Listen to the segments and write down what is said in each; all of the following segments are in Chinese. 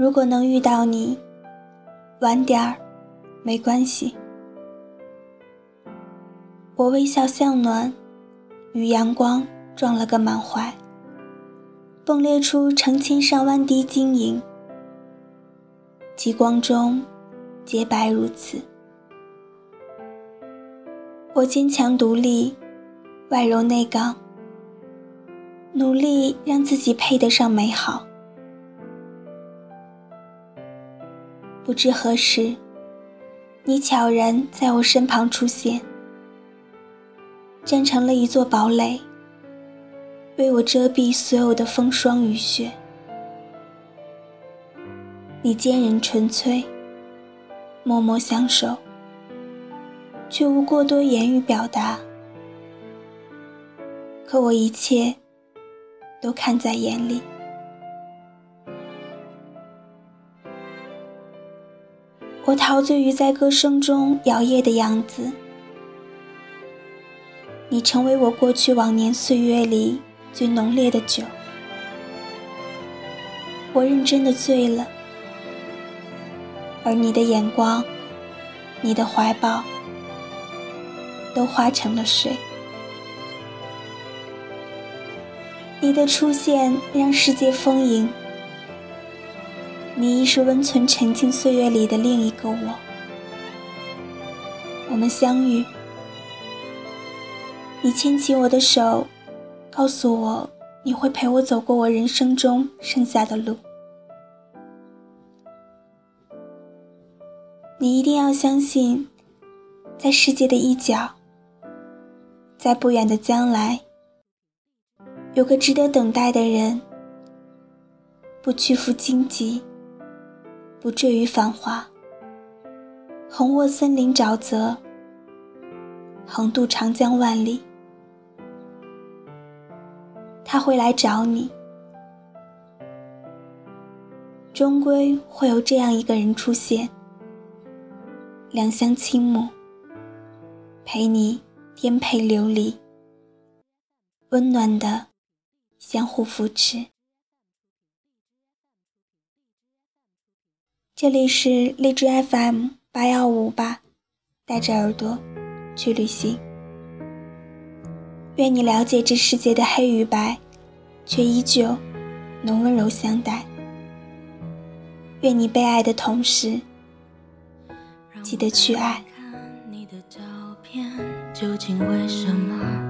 如果能遇到你，晚点儿没关系。我微笑向暖，与阳光撞了个满怀，迸裂出成千上万滴晶莹，极光中洁白如此。我坚强独立，外柔内刚，努力让自己配得上美好。不知何时，你悄然在我身旁出现，站成了一座堡垒，为我遮蔽所有的风霜雨雪。你坚韧纯粹，默默相守，却无过多言语表达，可我一切都看在眼里。我陶醉于在歌声中摇曳的样子，你成为我过去往年岁月里最浓烈的酒，我认真的醉了，而你的眼光，你的怀抱，都化成了水。你的出现让世界丰盈。你亦是温存沉静岁月里的另一个我。我们相遇，你牵起我的手，告诉我你会陪我走过我人生中剩下的路。你一定要相信，在世界的一角，在不远的将来，有个值得等待的人，不屈服荆棘。不坠于繁华，横卧森林沼泽，横渡长江万里。他会来找你，终归会有这样一个人出现，两相倾慕，陪你颠沛流离，温暖的相互扶持。这里是荔枝 FM 八幺五八，带着耳朵去旅行。愿你了解这世界的黑与白，却依旧能温柔相待。愿你被爱的同时，记得去爱。究竟为什么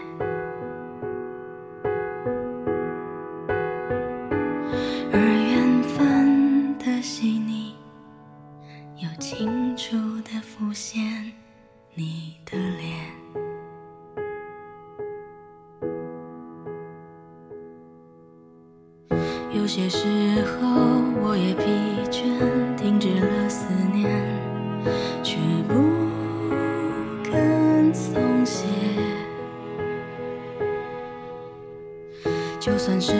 有些时候，我也疲倦，停止了思念，却不肯松懈。就算世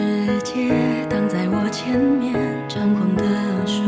界挡在我前面，张狂地说，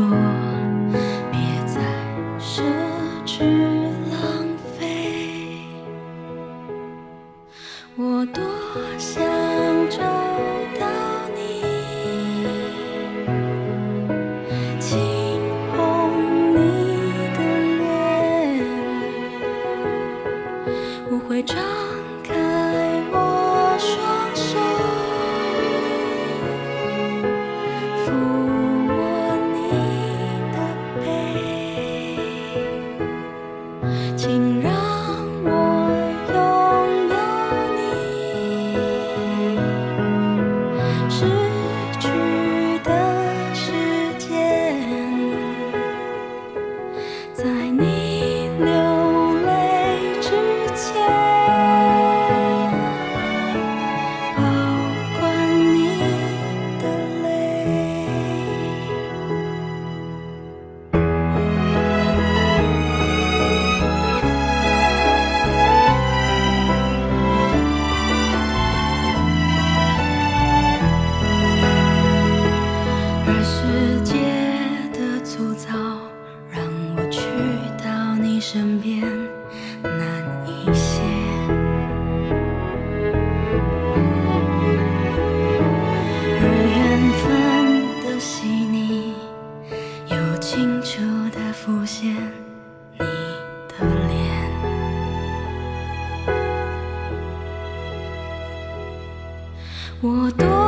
我多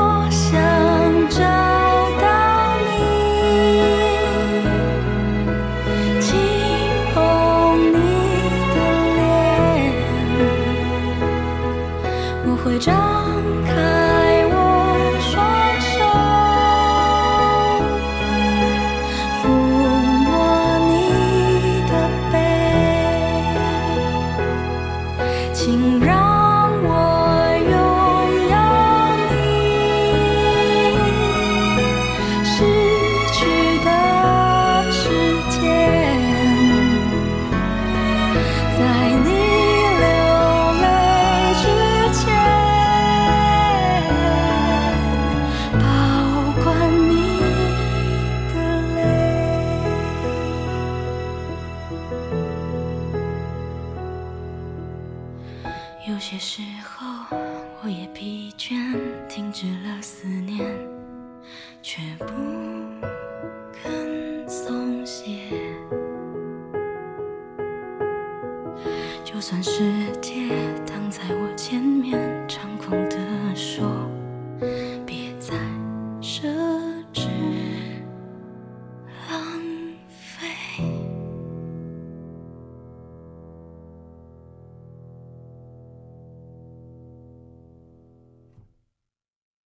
有些时候我也疲倦停止了思念却不肯松懈。就算是